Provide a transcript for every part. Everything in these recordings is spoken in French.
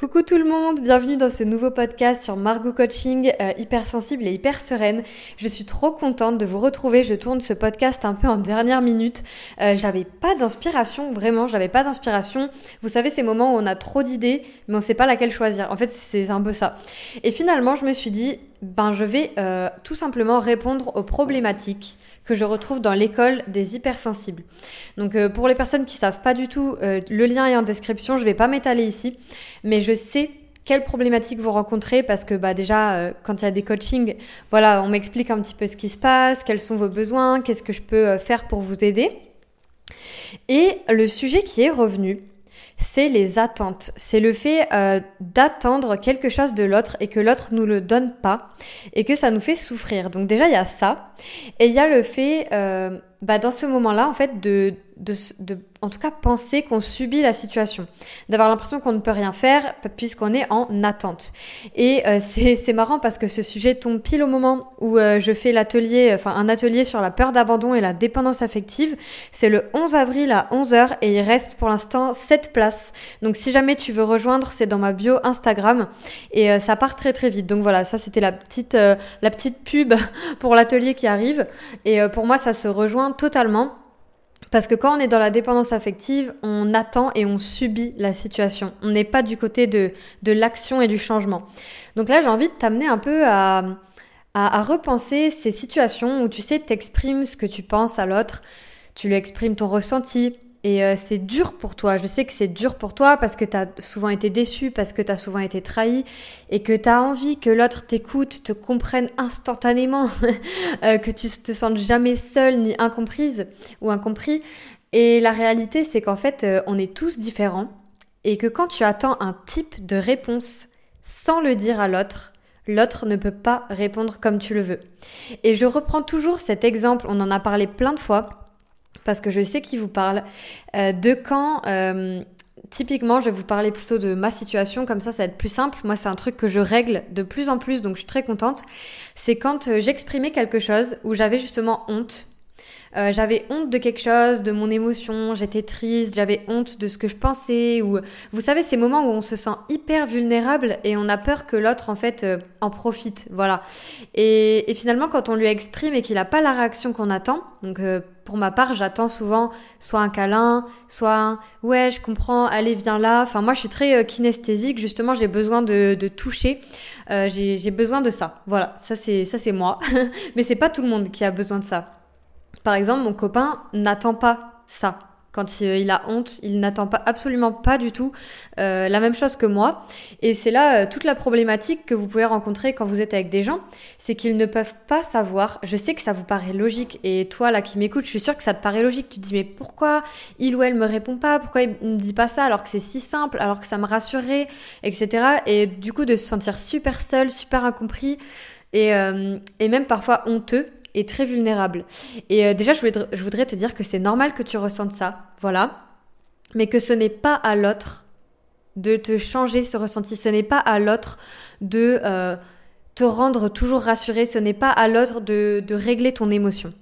Coucou tout le monde, bienvenue dans ce nouveau podcast sur Margot Coaching, euh, hypersensible et hyper sereine. Je suis trop contente de vous retrouver. Je tourne ce podcast un peu en dernière minute. Euh, j'avais pas d'inspiration, vraiment, j'avais pas d'inspiration. Vous savez, ces moments où on a trop d'idées, mais on sait pas laquelle choisir. En fait, c'est un peu ça. Et finalement, je me suis dit, ben, je vais euh, tout simplement répondre aux problématiques que je retrouve dans l'école des hypersensibles. Donc euh, pour les personnes qui savent pas du tout, euh, le lien est en description, je vais pas m'étaler ici, mais je sais quelles problématiques vous rencontrez parce que bah déjà euh, quand il y a des coachings, voilà, on m'explique un petit peu ce qui se passe, quels sont vos besoins, qu'est-ce que je peux faire pour vous aider. Et le sujet qui est revenu, c'est les attentes. C'est le fait euh, d'attendre quelque chose de l'autre et que l'autre nous le donne pas et que ça nous fait souffrir. Donc déjà il y a ça et il y a le fait euh, bah, dans ce moment-là en fait de de, de, en tout cas, penser qu'on subit la situation, d'avoir l'impression qu'on ne peut rien faire puisqu'on est en attente. Et euh, c'est marrant parce que ce sujet tombe pile au moment où euh, je fais l'atelier, enfin un atelier sur la peur d'abandon et la dépendance affective. C'est le 11 avril à 11h et il reste pour l'instant 7 places. Donc si jamais tu veux rejoindre, c'est dans ma bio Instagram et euh, ça part très très vite. Donc voilà, ça c'était la petite la petite pub pour l'atelier qui arrive et pour moi ça se rejoint totalement. Parce que quand on est dans la dépendance affective, on attend et on subit la situation. On n'est pas du côté de, de l'action et du changement. Donc là, j'ai envie de t'amener un peu à, à, à, repenser ces situations où tu sais, t'exprimes ce que tu penses à l'autre, tu lui exprimes ton ressenti, et euh, c'est dur pour toi. Je sais que c'est dur pour toi parce que tu as souvent été déçu, parce que tu as souvent été trahi et que tu as envie que l'autre t'écoute, te comprenne instantanément, euh, que tu te sentes jamais seule ni incomprise ou incompris. Et la réalité, c'est qu'en fait, euh, on est tous différents et que quand tu attends un type de réponse sans le dire à l'autre, l'autre ne peut pas répondre comme tu le veux. Et je reprends toujours cet exemple, on en a parlé plein de fois parce que je sais qui vous parle, euh, de quand... Euh, typiquement, je vais vous parler plutôt de ma situation, comme ça, ça va être plus simple. Moi, c'est un truc que je règle de plus en plus, donc je suis très contente. C'est quand euh, j'exprimais quelque chose où j'avais justement honte euh, j'avais honte de quelque chose, de mon émotion, j'étais triste, j'avais honte de ce que je pensais. Ou vous savez ces moments où on se sent hyper vulnérable et on a peur que l'autre en fait euh, en profite, voilà. Et, et, finalement quand on lui exprime et qu'il n'a pas la réaction qu'on attend, donc euh, pour ma part j'attends souvent soit un câlin, soit un ouais je comprends, allez viens là. Enfin moi je suis très kinesthésique justement, j'ai besoin de, toucher, j'ai besoin de ça. Voilà, ça c'est ça c'est moi, mais c'est pas tout le monde qui a besoin de ça. Par exemple, mon copain n'attend pas ça. Quand il a honte, il n'attend pas absolument pas du tout euh, la même chose que moi. Et c'est là euh, toute la problématique que vous pouvez rencontrer quand vous êtes avec des gens, c'est qu'ils ne peuvent pas savoir. Je sais que ça vous paraît logique, et toi là qui m'écoutes, je suis sûre que ça te paraît logique. Tu te dis mais pourquoi il ou elle me répond pas? Pourquoi il ne dit pas ça alors que c'est si simple, alors que ça me rassurait, etc. Et du coup de se sentir super seul, super incompris, et, euh, et même parfois honteux et très vulnérable. Et euh, déjà, je voudrais, te dire que c'est normal que tu ressentes ça, voilà, mais que ce n'est pas à l'autre de te changer ce ressenti, ce n'est pas à l'autre de euh, te rendre toujours rassuré, ce n'est pas à l'autre de, de, régler ton émotion.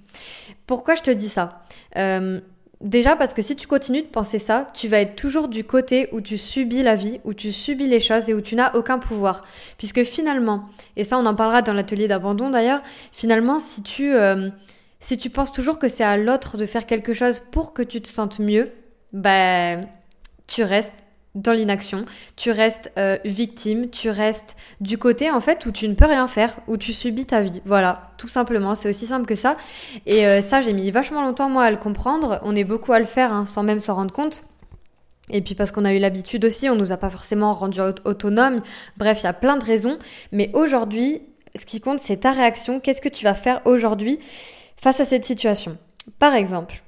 Pourquoi je te dis ça? Euh, Déjà parce que si tu continues de penser ça, tu vas être toujours du côté où tu subis la vie, où tu subis les choses et où tu n'as aucun pouvoir. Puisque finalement, et ça on en parlera dans l'atelier d'abandon d'ailleurs, finalement si tu, euh, si tu penses toujours que c'est à l'autre de faire quelque chose pour que tu te sentes mieux, ben tu restes dans l'inaction, tu restes euh, victime, tu restes du côté en fait où tu ne peux rien faire, où tu subis ta vie. Voilà, tout simplement, c'est aussi simple que ça. Et euh, ça, j'ai mis vachement longtemps moi à le comprendre. On est beaucoup à le faire hein, sans même s'en rendre compte. Et puis parce qu'on a eu l'habitude aussi, on nous a pas forcément rendu autonome. Bref, il y a plein de raisons. Mais aujourd'hui, ce qui compte, c'est ta réaction. Qu'est-ce que tu vas faire aujourd'hui face à cette situation? Par exemple,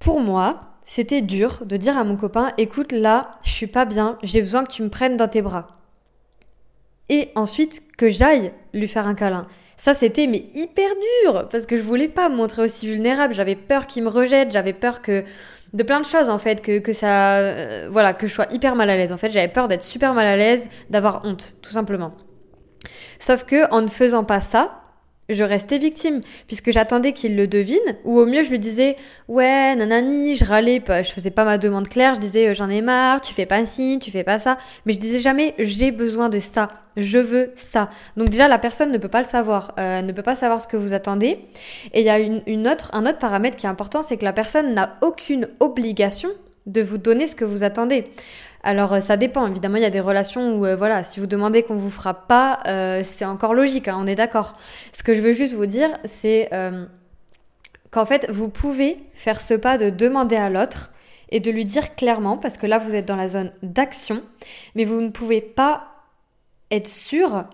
pour moi, c'était dur de dire à mon copain écoute là, je suis pas bien, j'ai besoin que tu me prennes dans tes bras. Et ensuite que j'aille lui faire un câlin. Ça c'était mais hyper dur parce que je voulais pas me montrer aussi vulnérable, j'avais peur qu'il me rejette, j'avais peur que de plein de choses en fait que, que ça euh, voilà, que je sois hyper mal à l'aise. En fait, j'avais peur d'être super mal à l'aise, d'avoir honte tout simplement. Sauf que en ne faisant pas ça, je restais victime, puisque j'attendais qu'il le devine, ou au mieux je lui disais ouais nanani, je râlais, je faisais pas ma demande claire, je disais euh, j'en ai marre, tu fais pas ci, tu fais pas ça, mais je disais jamais j'ai besoin de ça, je veux ça. Donc déjà la personne ne peut pas le savoir, euh, ne peut pas savoir ce que vous attendez. Et il y a une, autre, un autre paramètre qui est important, c'est que la personne n'a aucune obligation de vous donner ce que vous attendez. Alors euh, ça dépend, évidemment il y a des relations où euh, voilà, si vous demandez qu'on vous fera pas, euh, c'est encore logique, hein, on est d'accord. Ce que je veux juste vous dire, c'est qu'en fait vous pouvez faire ce pas de demander à l'autre et de lui dire clairement, parce que là vous êtes dans la zone d'action, mais vous ne pouvez pas être sûr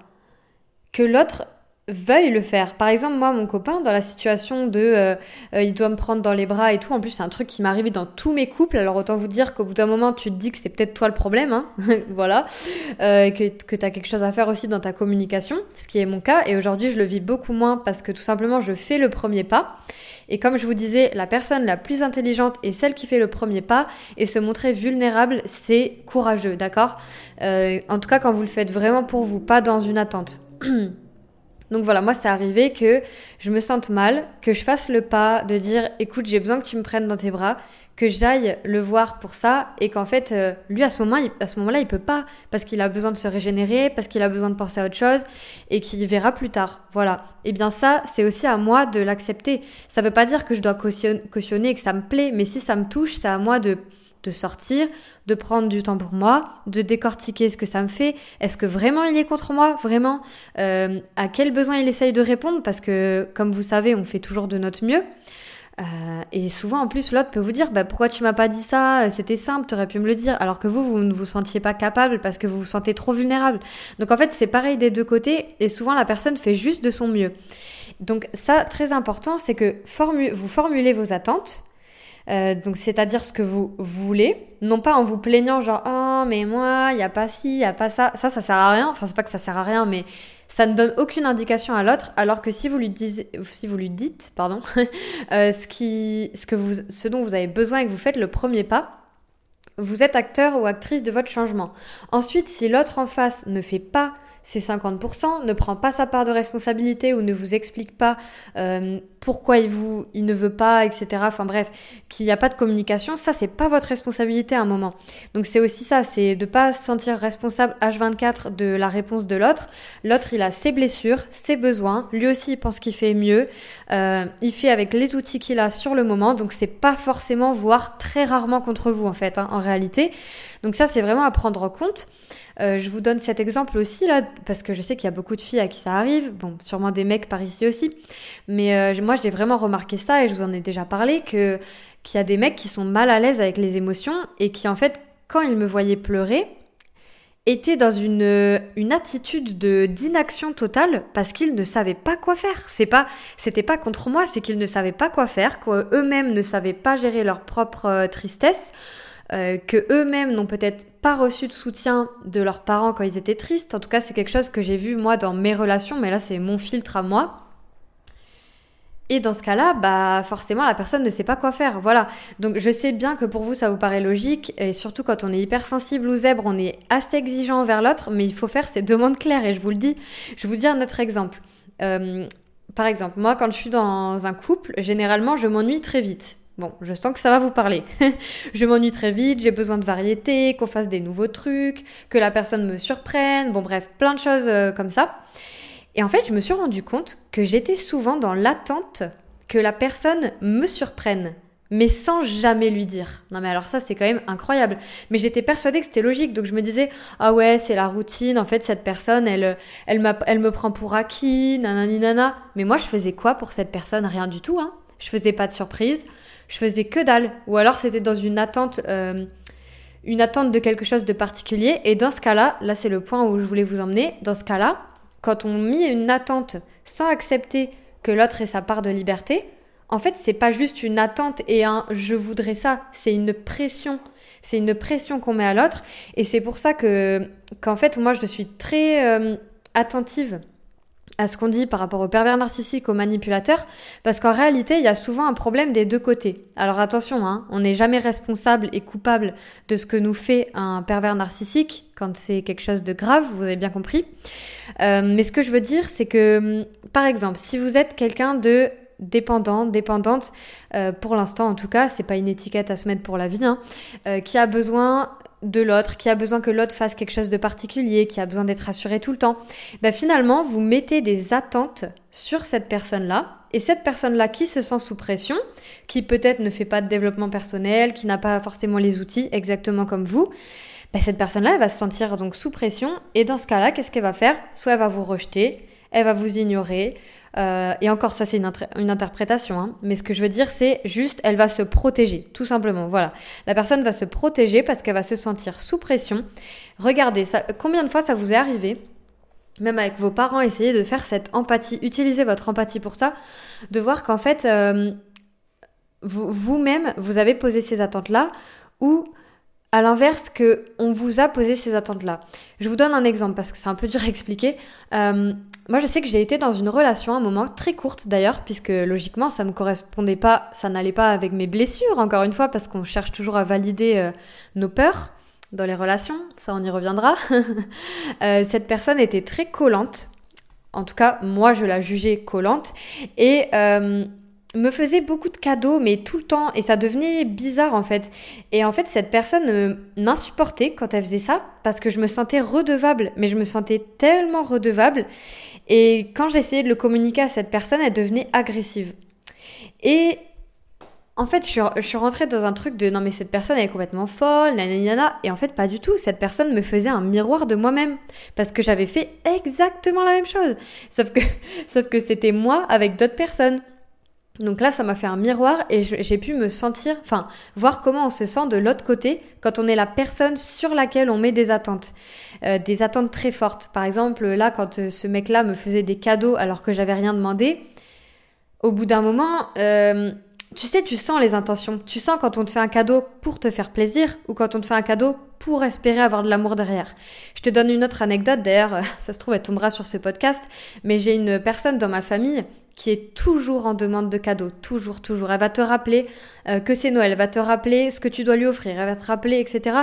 que l'autre veuille le faire. Par exemple, moi, mon copain, dans la situation de euh, euh, il doit me prendre dans les bras et tout, en plus, c'est un truc qui m'arrive dans tous mes couples. Alors, autant vous dire qu'au bout d'un moment, tu te dis que c'est peut-être toi le problème, hein voilà, euh, que, que tu as quelque chose à faire aussi dans ta communication, ce qui est mon cas. Et aujourd'hui, je le vis beaucoup moins parce que tout simplement, je fais le premier pas. Et comme je vous disais, la personne la plus intelligente est celle qui fait le premier pas. Et se montrer vulnérable, c'est courageux, d'accord? En tout cas, quand vous le faites vraiment pour vous, pas dans une attente. Donc voilà, moi c'est arrivé que je me sente mal, que je fasse le pas de dire écoute, j'ai besoin que tu me prennes dans tes bras, que j'aille le voir pour ça et qu'en fait euh, lui à ce moment à ce moment-là, il peut pas parce qu'il a besoin de se régénérer, parce qu'il a besoin de penser à autre chose et qu'il verra plus tard. Voilà. Et eh bien ça, c'est aussi à moi de l'accepter. Ça veut pas dire que je dois cautionner et que ça me plaît, mais si ça me touche, c'est à moi de de sortir, de prendre du temps pour moi, de décortiquer ce que ça me fait. Est-ce que vraiment il est contre moi? Vraiment? Euh, À quel besoin il essaye de répondre? Parce que, comme vous savez, on fait toujours de notre mieux. Euh, et souvent, en plus, l'autre peut vous dire bah, Pourquoi tu m'as pas dit ça? C'était simple, tu aurais pu me le dire. Alors que vous, vous ne vous sentiez pas capable parce que vous vous sentez trop vulnérable. Donc, en fait, c'est pareil des deux côtés. Et souvent, la personne fait juste de son mieux. Donc, ça, très important, c'est que vous formulez vos attentes euh, donc c'est-à-dire ce que vous voulez, non pas en vous plaignant genre oh mais moi il y a pas ci, il y a pas ça, ça ça sert à rien. Enfin c'est pas que ça sert à rien, mais ça ne donne aucune indication à l'autre. Alors que si vous lui dites, si vous lui dites, pardon, euh, ce qui, ce que vous, ce dont vous avez besoin et que vous faites le premier pas, vous êtes acteur ou actrice de votre changement. Ensuite, si l'autre en face ne fait pas ces 50%, ne prend pas sa part de responsabilité ou ne vous explique pas euh, pourquoi il vous, il ne veut pas, etc. Enfin bref, qu'il n'y a pas de communication, ça c'est pas votre responsabilité à un moment. Donc c'est aussi ça, c'est de pas se sentir responsable H24 de la réponse de l'autre. L'autre il a ses blessures, ses besoins, lui aussi il pense qu'il fait mieux, euh, il fait avec les outils qu'il a sur le moment, donc c'est pas forcément voire très rarement contre vous en fait, hein, en réalité. Donc ça c'est vraiment à prendre en compte. Euh, je vous donne cet exemple aussi là, parce que je sais qu'il y a beaucoup de filles à qui ça arrive, bon, sûrement des mecs par ici aussi, mais euh, moi j'ai vraiment remarqué ça et je vous en ai déjà parlé que qu'il y a des mecs qui sont mal à l'aise avec les émotions et qui en fait quand ils me voyaient pleurer étaient dans une, une attitude de d'inaction totale parce qu'ils ne savaient pas quoi faire. C'est pas c'était pas contre moi, c'est qu'ils ne savaient pas quoi faire, qu'eux-mêmes ne savaient pas gérer leur propre euh, tristesse euh, que eux-mêmes n'ont peut-être pas reçu de soutien de leurs parents quand ils étaient tristes. En tout cas, c'est quelque chose que j'ai vu moi dans mes relations, mais là c'est mon filtre à moi. Et dans ce cas-là, bah forcément la personne ne sait pas quoi faire. Voilà. Donc je sais bien que pour vous ça vous paraît logique et surtout quand on est hypersensible ou zèbre, on est assez exigeant envers l'autre, mais il faut faire ces demandes claires et je vous le dis. Je vous dire un autre exemple. Euh, par exemple, moi quand je suis dans un couple, généralement je m'ennuie très vite. Bon, je sens que ça va vous parler. je m'ennuie très vite, j'ai besoin de variété, qu'on fasse des nouveaux trucs, que la personne me surprenne, bon bref, plein de choses euh, comme ça. Et en fait, je me suis rendu compte que j'étais souvent dans l'attente que la personne me surprenne, mais sans jamais lui dire. Non mais alors ça c'est quand même incroyable. Mais j'étais persuadée que c'était logique, donc je me disais ah ouais c'est la routine. En fait cette personne elle elle, elle me prend pour acquis, nanani nana. Mais moi je faisais quoi pour cette personne? Rien du tout. Hein. Je faisais pas de surprise je faisais que dalle. Ou alors c'était dans une attente, euh, une attente de quelque chose de particulier. Et dans ce cas-là, là c'est le point où je voulais vous emmener. Dans ce cas-là, quand on met une attente sans accepter que l'autre ait sa part de liberté, en fait c'est pas juste une attente et un je voudrais ça, c'est une pression. C'est une pression qu'on met à l'autre. Et c'est pour ça que qu'en fait moi je suis très euh, attentive à ce qu'on dit par rapport au pervers narcissique, au manipulateur, parce qu'en réalité, il y a souvent un problème des deux côtés. Alors attention, hein, on n'est jamais responsable et coupable de ce que nous fait un pervers narcissique quand c'est quelque chose de grave, vous avez bien compris. Euh, mais ce que je veux dire, c'est que, hum, par exemple, si vous êtes quelqu'un de dépendant, dépendante, euh, pour l'instant en tout cas, c'est pas une étiquette à se mettre pour la vie, hein, euh, qui a besoin de l'autre, qui a besoin que l'autre fasse quelque chose de particulier, qui a besoin d'être rassuré tout le temps, ben finalement, vous mettez des attentes sur cette personne-là. Et cette personne-là qui se sent sous pression, qui peut-être ne fait pas de développement personnel, qui n'a pas forcément les outils exactement comme vous, ben cette personne-là, elle va se sentir donc sous pression. Et dans ce cas-là, qu'est-ce qu'elle va faire? Soit elle va vous rejeter, elle va vous ignorer, euh, et encore, ça c'est une, une, interprétation, hein. mais ce que je veux dire, c'est juste, elle va se protéger, tout simplement. Voilà, la personne va se protéger parce qu'elle va se sentir sous pression. Regardez, ça, combien de fois ça vous est arrivé même avec vos parents, essayez de faire cette empathie, utilisez votre empathie pour ça, de voir qu'en fait, euh, vous-même, vous avez posé ces attentes-là, ou à l'inverse que on vous a posé ces attentes-là. Je vous donne un exemple parce que c'est un peu dur à expliquer. Euh, moi, je sais que j'ai été dans une relation à un moment très courte d'ailleurs, puisque logiquement, ça me correspondait pas, ça n'allait pas avec mes blessures, encore une fois, parce qu'on cherche toujours à valider euh, nos peurs dans les relations. Ça, on y reviendra. euh, cette personne était très collante. En tout cas, moi, je la jugeais collante et me faisait beaucoup de cadeaux, mais tout le temps, et ça devenait bizarre en fait. Et en fait, cette personne euh, m'insupportait quand elle faisait ça, parce que je me sentais redevable, mais je me sentais tellement redevable. Et quand j'essayais de le communiquer à cette personne, elle devenait agressive. Et en fait, je suis, rentrée dans un truc de non, mais cette personne elle est complètement folle, nanana. Et en fait, pas du tout. Cette personne me faisait un miroir de moi-même. Parce que j'avais fait exactement la même chose. Sauf que, sauf que c'était moi avec d'autres personnes. Donc là, ça m'a fait un miroir et j'ai pu me sentir, enfin, voir comment on se sent de l'autre côté quand on est la personne sur laquelle on met des attentes. Euh, des attentes très fortes. Par exemple, là, quand euh, ce mec-là me faisait des cadeaux alors que j'avais rien demandé, au bout d'un moment, euh, tu sais, tu sens les intentions. Tu sens quand on te fait un cadeau pour te faire plaisir ou quand on te fait un cadeau pour espérer avoir de l'amour derrière. Je te donne une autre anecdote, d'ailleurs, ça se trouve, elle tombera sur ce podcast, mais j'ai une personne dans ma famille qui est toujours en demande de cadeaux, toujours, toujours. Elle va te rappeler euh, que c'est Noël, elle va te rappeler ce que tu dois lui offrir, elle va te rappeler, etc.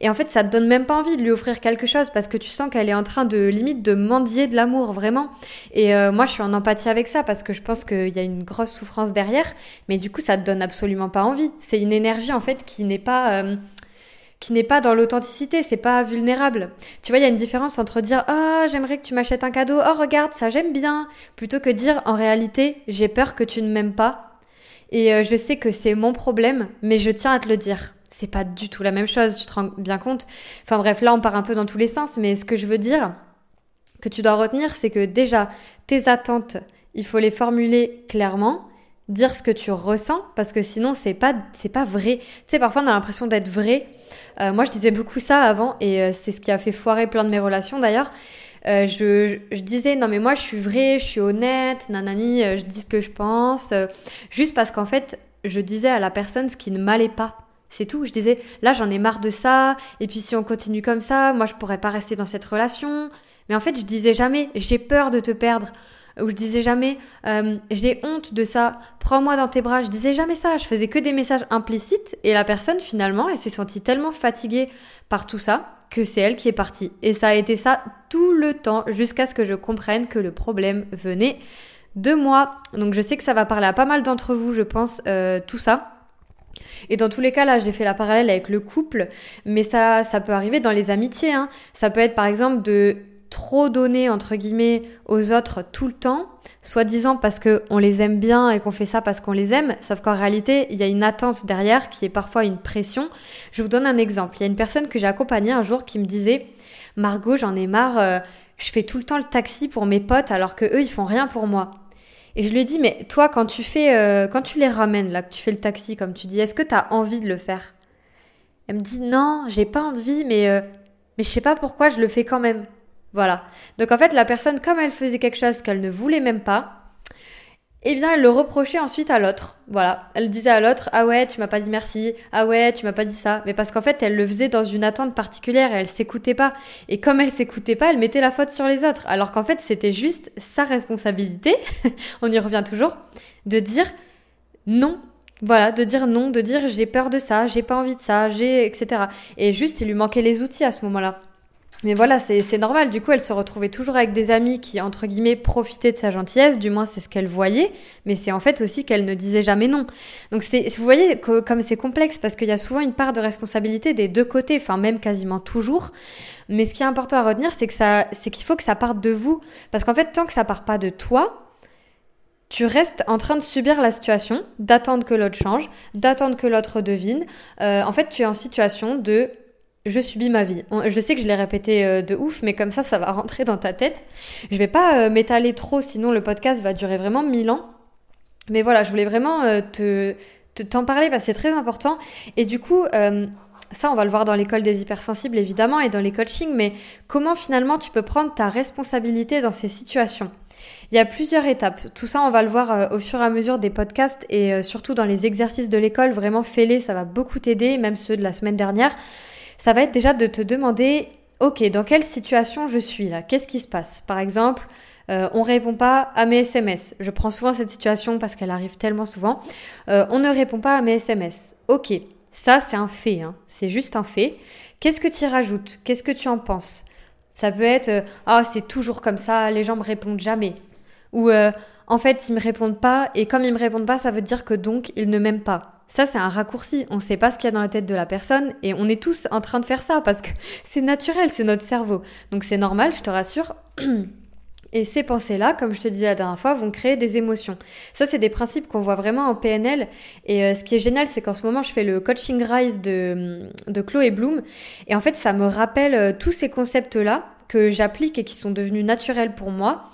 Et en fait, ça te donne même pas envie de lui offrir quelque chose parce que tu sens qu'elle est en train de limite de mendier de l'amour, vraiment. Et euh, moi, je suis en empathie avec ça parce que je pense qu'il y a une grosse souffrance derrière, mais du coup, ça te donne absolument pas envie. C'est une énergie en fait qui n'est pas euh, qui n'est pas dans l'authenticité, c'est pas vulnérable. Tu vois, il y a une différence entre dire "Ah, oh, j'aimerais que tu m'achètes un cadeau. Oh, regarde, ça j'aime bien." plutôt que dire "En réalité, j'ai peur que tu ne m'aimes pas." Et euh, je sais que c'est mon problème, mais je tiens à te le dire. C'est pas du tout la même chose, tu te rends bien compte? Enfin bref, là on part un peu dans tous les sens, mais ce que je veux dire que tu dois retenir, c'est que déjà tes attentes, il faut les formuler clairement dire ce que tu ressens parce que sinon c'est pas c'est pas vrai. Tu sais parfois on a l'impression d'être vrai. Euh, moi je disais beaucoup ça avant et euh, c'est ce qui a fait foirer plein de mes relations d'ailleurs. Euh, je, disais non mais moi je suis vrai, je suis honnête, nanani, je dis ce que je pense, juste parce qu'en fait je disais à la personne ce qui ne m'allait pas. C'est tout. Je disais là j'en ai marre de ça et puis si on continue comme ça, moi je pourrais pas rester dans cette relation. Mais en fait je disais jamais j'ai peur de te perdre où je disais jamais euh, j'ai honte de ça, prends-moi dans tes bras. Je disais jamais ça. Je faisais que des messages implicites et la personne finalement, elle s'est sentie tellement fatiguée par tout ça que c'est elle qui est partie. Et ça a été ça tout le temps jusqu'à ce que je comprenne que le problème venait de moi. Donc je sais que ça va parler à pas mal d'entre vous, je pense, euh, tout ça. Et dans tous les cas, là, j'ai fait la parallèle avec le couple, mais ça, ça peut arriver dans les amitiés. Hein. Ça peut être par exemple de trop donner entre guillemets aux autres tout le temps, soi-disant parce qu'on les aime bien et qu'on fait ça parce qu'on les aime, sauf qu'en réalité, il y a une attente derrière qui est parfois une pression. Je vous donne un exemple. Il y a une personne que j'ai accompagnée un jour qui me disait Margot, j'en ai marre, euh, je fais tout le temps le taxi pour mes potes alors que eux ils font rien pour moi. Et je lui ai dit mais toi quand tu fais euh, quand tu les ramènes là, que tu fais le taxi comme tu dis, est-ce que tu as envie de le faire? Elle me dit non, j'ai pas envie mais euh, mais je sais pas pourquoi je le fais quand même. Voilà. Donc en fait, la personne, comme elle faisait quelque chose qu'elle ne voulait même pas, eh bien, elle le reprochait ensuite à l'autre. Voilà. Elle disait à l'autre, ah ouais, tu m'as pas dit merci. Ah ouais, tu m'as pas dit ça. Mais parce qu'en fait, elle le faisait dans une attente particulière et elle s'écoutait pas. Et comme elle s'écoutait pas, elle mettait la faute sur les autres. Alors qu'en fait, c'était juste sa responsabilité. on y revient toujours. De dire non. Voilà, de dire non, de dire j'ai peur de ça, j'ai pas envie de ça, j'ai, etc. Et juste, il lui manquait les outils à ce moment-là. Mais voilà, c'est normal. Du coup, elle se retrouvait toujours avec des amis qui, entre guillemets, profitaient de sa gentillesse. Du moins, c'est ce qu'elle voyait. Mais c'est en fait aussi qu'elle ne disait jamais non. Donc, vous voyez comme c'est complexe parce qu'il y a souvent une part de responsabilité des deux côtés, enfin, même quasiment toujours. Mais ce qui est important à retenir, que c'est qu'il faut que ça parte de vous. Parce qu'en fait, tant que ça part pas de toi, tu restes en train de subir la situation, d'attendre que l'autre change, d'attendre que l'autre devine. Euh, en fait, tu es en situation de je subis ma vie. Je sais que je l'ai répété euh, de ouf, mais comme ça, ça va rentrer dans ta tête. Je vais pas euh, m'étaler trop, sinon le podcast va durer vraiment mille ans. Mais voilà, je voulais vraiment euh, te t'en parler parce que c'est très important. Et du coup, ça, on va le voir dans l'école des hypersensibles, évidemment, et dans les coachings, mais comment finalement tu peux prendre ta responsabilité dans ces situations? Il y a plusieurs étapes. Tout ça, on va le voir au fur et à mesure des podcasts et surtout dans les exercices de l'école. Vraiment, fais-les, ça va beaucoup t'aider, même ceux de la semaine dernière ça va être déjà de te demander, ok, dans quelle situation je suis là? Qu'est-ce qui se passe? Par exemple, euh, on répond pas à mes SMS. Je prends souvent cette situation parce qu'elle arrive tellement souvent. Euh, on ne répond pas à mes SMS. Ok, ça c'est un fait, hein. c'est juste un fait. Qu'est-ce que tu rajoutes? Qu'est-ce que tu en penses? Ça peut être euh, ah c'est toujours comme ça, les gens me répondent jamais. Ou euh, en fait ils me répondent pas et comme ils me répondent pas, ça veut dire que donc ils ne m'aiment pas. Ça, c'est un raccourci. On ne sait pas ce qu'il y a dans la tête de la personne et on est tous en train de faire ça parce que c'est naturel, c'est notre cerveau. Donc c'est normal, je te rassure. Et ces pensées-là, comme je te disais la dernière fois, vont créer des émotions. Ça, c'est des principes qu'on voit vraiment en PNL. Et euh, ce qui est génial, c'est qu'en ce moment, je fais le coaching Rise de, de Chloé Bloom. Et en fait, ça me rappelle euh, tous ces concepts-là que j'applique et qui sont devenus naturels pour moi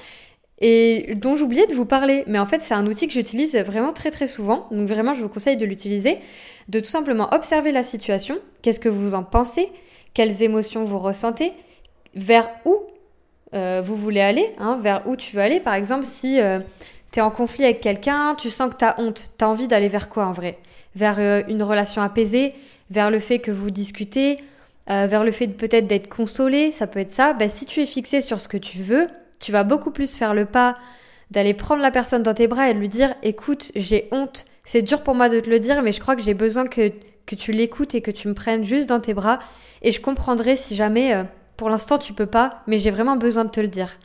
et dont j'oubliais de vous parler. Mais en fait, c'est un outil que j'utilise vraiment très très souvent. Donc vraiment, je vous conseille de l'utiliser, de tout simplement observer la situation. Qu'est-ce que vous en pensez? Quelles émotions vous ressentez? Vers où euh, vous voulez aller hein, Vers où tu veux aller? Par exemple, si euh, tu es en conflit avec quelqu'un, tu sens que tu as honte, tu as envie d'aller vers quoi en vrai? Vers euh, une relation apaisée? Vers le fait que vous discutez? Vers le fait peut-être d'être consolé, ça peut être ça. Ben, si tu es fixé sur ce que tu veux, tu vas beaucoup plus faire le pas d'aller prendre la personne dans tes bras et de lui dire écoute, j'ai honte, c'est dur pour moi de te le dire, mais je crois que j'ai besoin que, que tu l'écoutes et que tu me prennes juste dans tes bras et je comprendrai si jamais euh, pour l'instant tu peux pas, mais j'ai vraiment besoin de te le dire.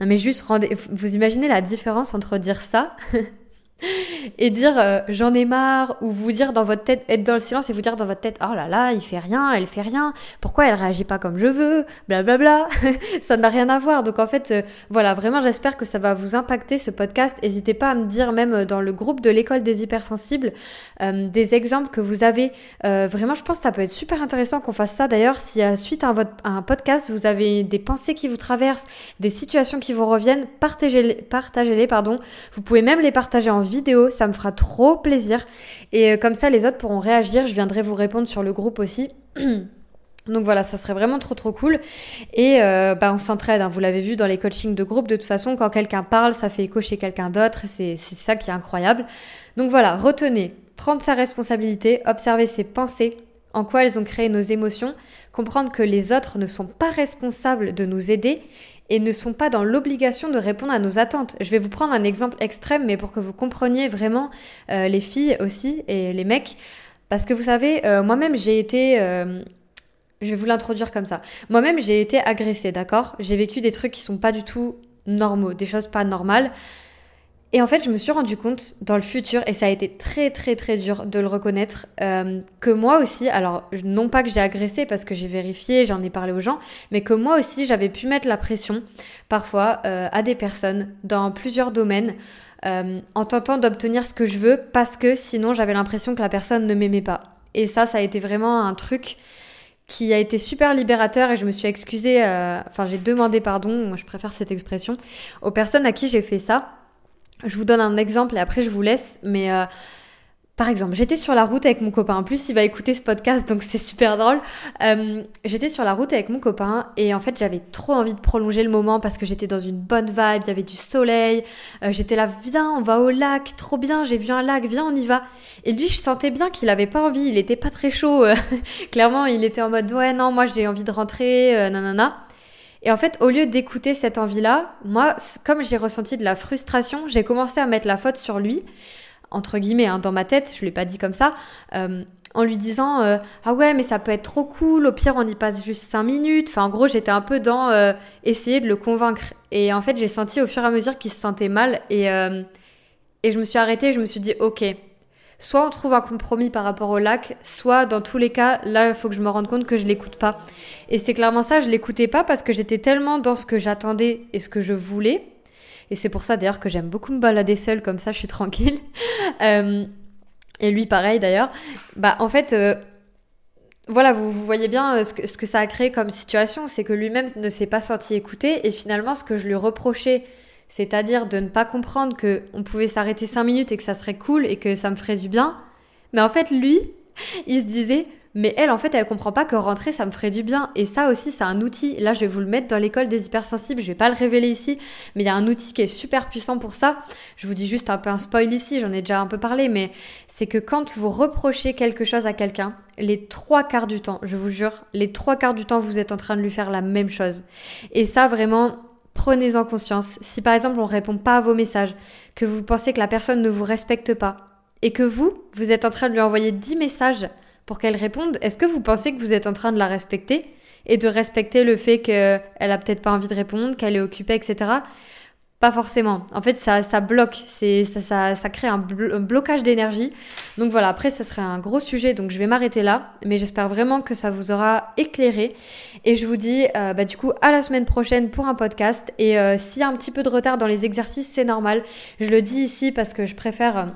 Non mais juste rendez vous imaginez la différence entre dire ça et dire euh, j'en ai marre ou vous dire dans votre tête être dans le silence et vous dire dans votre tête oh là là il fait rien elle fait rien pourquoi elle réagit pas comme je veux blablabla ça n'a rien à voir. Donc en fait euh, voilà vraiment j'espère que ça va vous impacter ce podcast. N'hésitez pas à me dire même euh, dans le groupe de l'école des hypersensibles des exemples que vous avez. Vraiment je pense que ça peut être super intéressant qu'on fasse ça. D'ailleurs si suite à, votre, à un podcast vous avez des pensées qui vous traversent des situations qui vous reviennent partagez-les pardon. Vous pouvez même les partager en vidéo, ça me fera trop plaisir. Et euh, comme ça, les autres pourront réagir. Je viendrai vous répondre sur le groupe aussi. Donc voilà, ça serait vraiment trop trop cool. Et euh, bah on s'entraide, hein. vous l'avez vu dans les coachings de groupe, de toute façon, quand quelqu'un parle, ça fait écho chez quelqu'un d'autre, c'est ça qui est incroyable. Donc voilà, retenez, prendre sa responsabilité, observer ses pensées, en quoi elles ont créé nos émotions, comprendre que les autres ne sont pas responsables de nous aider et ne sont pas dans l'obligation de répondre à nos attentes. Je vais vous prendre un exemple extrême, mais pour que vous compreniez vraiment euh, les filles aussi et les mecs. Parce que vous savez, euh, moi-même j'ai été... Euh, je vais vous l'introduire comme ça. Moi-même j'ai été agressée, d'accord? J'ai vécu des trucs qui sont pas du tout normaux, des choses pas normales. Et en fait, je me suis rendu compte dans le futur, et ça a été très très très dur de le reconnaître, euh, que moi aussi, alors non pas que j'ai agressé parce que j'ai vérifié, j'en ai parlé aux gens, mais que moi aussi j'avais pu mettre la pression parfois euh, à des personnes dans plusieurs domaines euh, en tentant d'obtenir ce que je veux parce que sinon j'avais l'impression que la personne ne m'aimait pas. Et ça, ça a été vraiment un truc qui a été super libérateur et je me suis excusée, enfin j'ai demandé pardon, moi je préfère cette expression, aux personnes à qui j'ai fait ça je vous donne un exemple et après je vous laisse, mais euh, par exemple, j'étais sur la route avec mon copain. En plus, il va écouter ce podcast, donc c'est super drôle. Euh, j'étais sur la route avec mon copain et en fait, j'avais trop envie de prolonger le moment parce que j'étais dans une bonne vibe, il y avait du soleil. Euh, j'étais là, viens, on va au lac, trop bien, j'ai vu un lac, viens, on y va. Et lui, je sentais bien qu'il avait pas envie, il était pas très chaud. Clairement, il était en mode, ouais, non, moi j'ai envie de rentrer, euh, nanana. Et en fait, au lieu d'écouter cette envie-là, moi, comme j'ai ressenti de la frustration, j'ai commencé à mettre la faute sur lui entre guillemets, hein, dans ma tête, je ne l'ai pas dit comme ça, euh, en lui disant euh, Ah ouais, mais ça peut être trop cool, au pire on y passe juste 5 minutes. Enfin, en gros, j'étais un peu dans euh, essayer de le convaincre. Et en fait, j'ai senti au fur et à mesure qu'il se sentait mal et, et je me suis arrêtée, je me suis dit Ok, soit on trouve un compromis par rapport au lac, soit dans tous les cas, là, il faut que je me rende compte que je l'écoute pas. Et c'est clairement ça, je l'écoutais pas parce que j'étais tellement dans ce que j'attendais et ce que je voulais et c'est pour ça d'ailleurs que j'aime beaucoup me balader seule, comme ça je suis tranquille. Euh, et lui pareil d'ailleurs. Bah en fait, euh, voilà, vous, vous, voyez bien euh, ce que, ce que ça a créé comme situation, c'est que lui-même ne s'est pas senti écouté et finalement ce que je lui reprochais, c'est-à-dire de ne pas comprendre que on pouvait s'arrêter cinq minutes et que ça serait cool et que ça me ferait du bien, mais en fait lui, il se disait mais elle, en fait, elle comprend pas que rentrer, ça me ferait du bien. Et ça aussi, c'est un outil. Là, je vais vous le mettre dans l'école des hypersensibles. Je vais pas le révéler ici, mais il y a un outil qui est super puissant pour ça. Je vous dis juste un peu un spoil ici. J'en ai déjà un peu parlé, mais c'est que quand vous reprochez quelque chose à quelqu'un, les trois quarts du temps, je vous jure, les trois quarts du temps, vous êtes en train de lui faire la même chose. Et ça, vraiment, prenez-en conscience. Si par exemple, on répond pas à vos messages, que vous pensez que la personne ne vous respecte pas, et que vous, vous êtes en train de lui envoyer 10 messages pour qu'elle réponde, est-ce que vous pensez que vous êtes en train de la respecter? Et de respecter le fait qu'elle a peut-être pas envie de répondre, qu'elle est occupée, etc. Pas forcément. En fait, ça, ça bloque, c'est, ça, ça, ça crée un, blocage d'énergie. Donc voilà, après, ça serait un gros sujet, donc je vais m'arrêter là. Mais j'espère vraiment que ça vous aura éclairé. Et je vous dis, euh, bah, du coup, à la semaine prochaine pour un podcast. Et euh, s'il y a un petit peu de retard dans les exercices, c'est normal. Je le dis ici parce que je préfère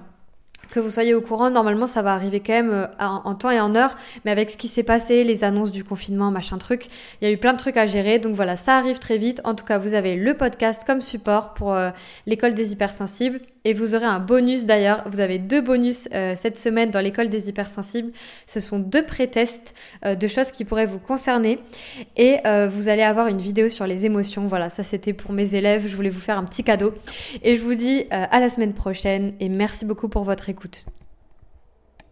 que vous soyez au courant. Normalement, ça va arriver quand même euh, en, temps et en heure. Mais avec ce qui s'est passé, les annonces du confinement, machin truc, il y a eu plein de trucs à gérer. Donc voilà, ça arrive très vite. En tout cas, vous avez le podcast comme support pour euh, l'école des hypersensibles. Et vous aurez un bonus d'ailleurs. Vous avez deux bonus euh, cette semaine dans l'école des hypersensibles. Ce sont deux pré-tests de choses qui pourraient vous concerner. Et vous allez avoir une vidéo sur les émotions. Voilà, ça c'était pour mes élèves. Je voulais vous faire un petit cadeau. Et je vous dis à la semaine prochaine. Et merci beaucoup pour votre écoute.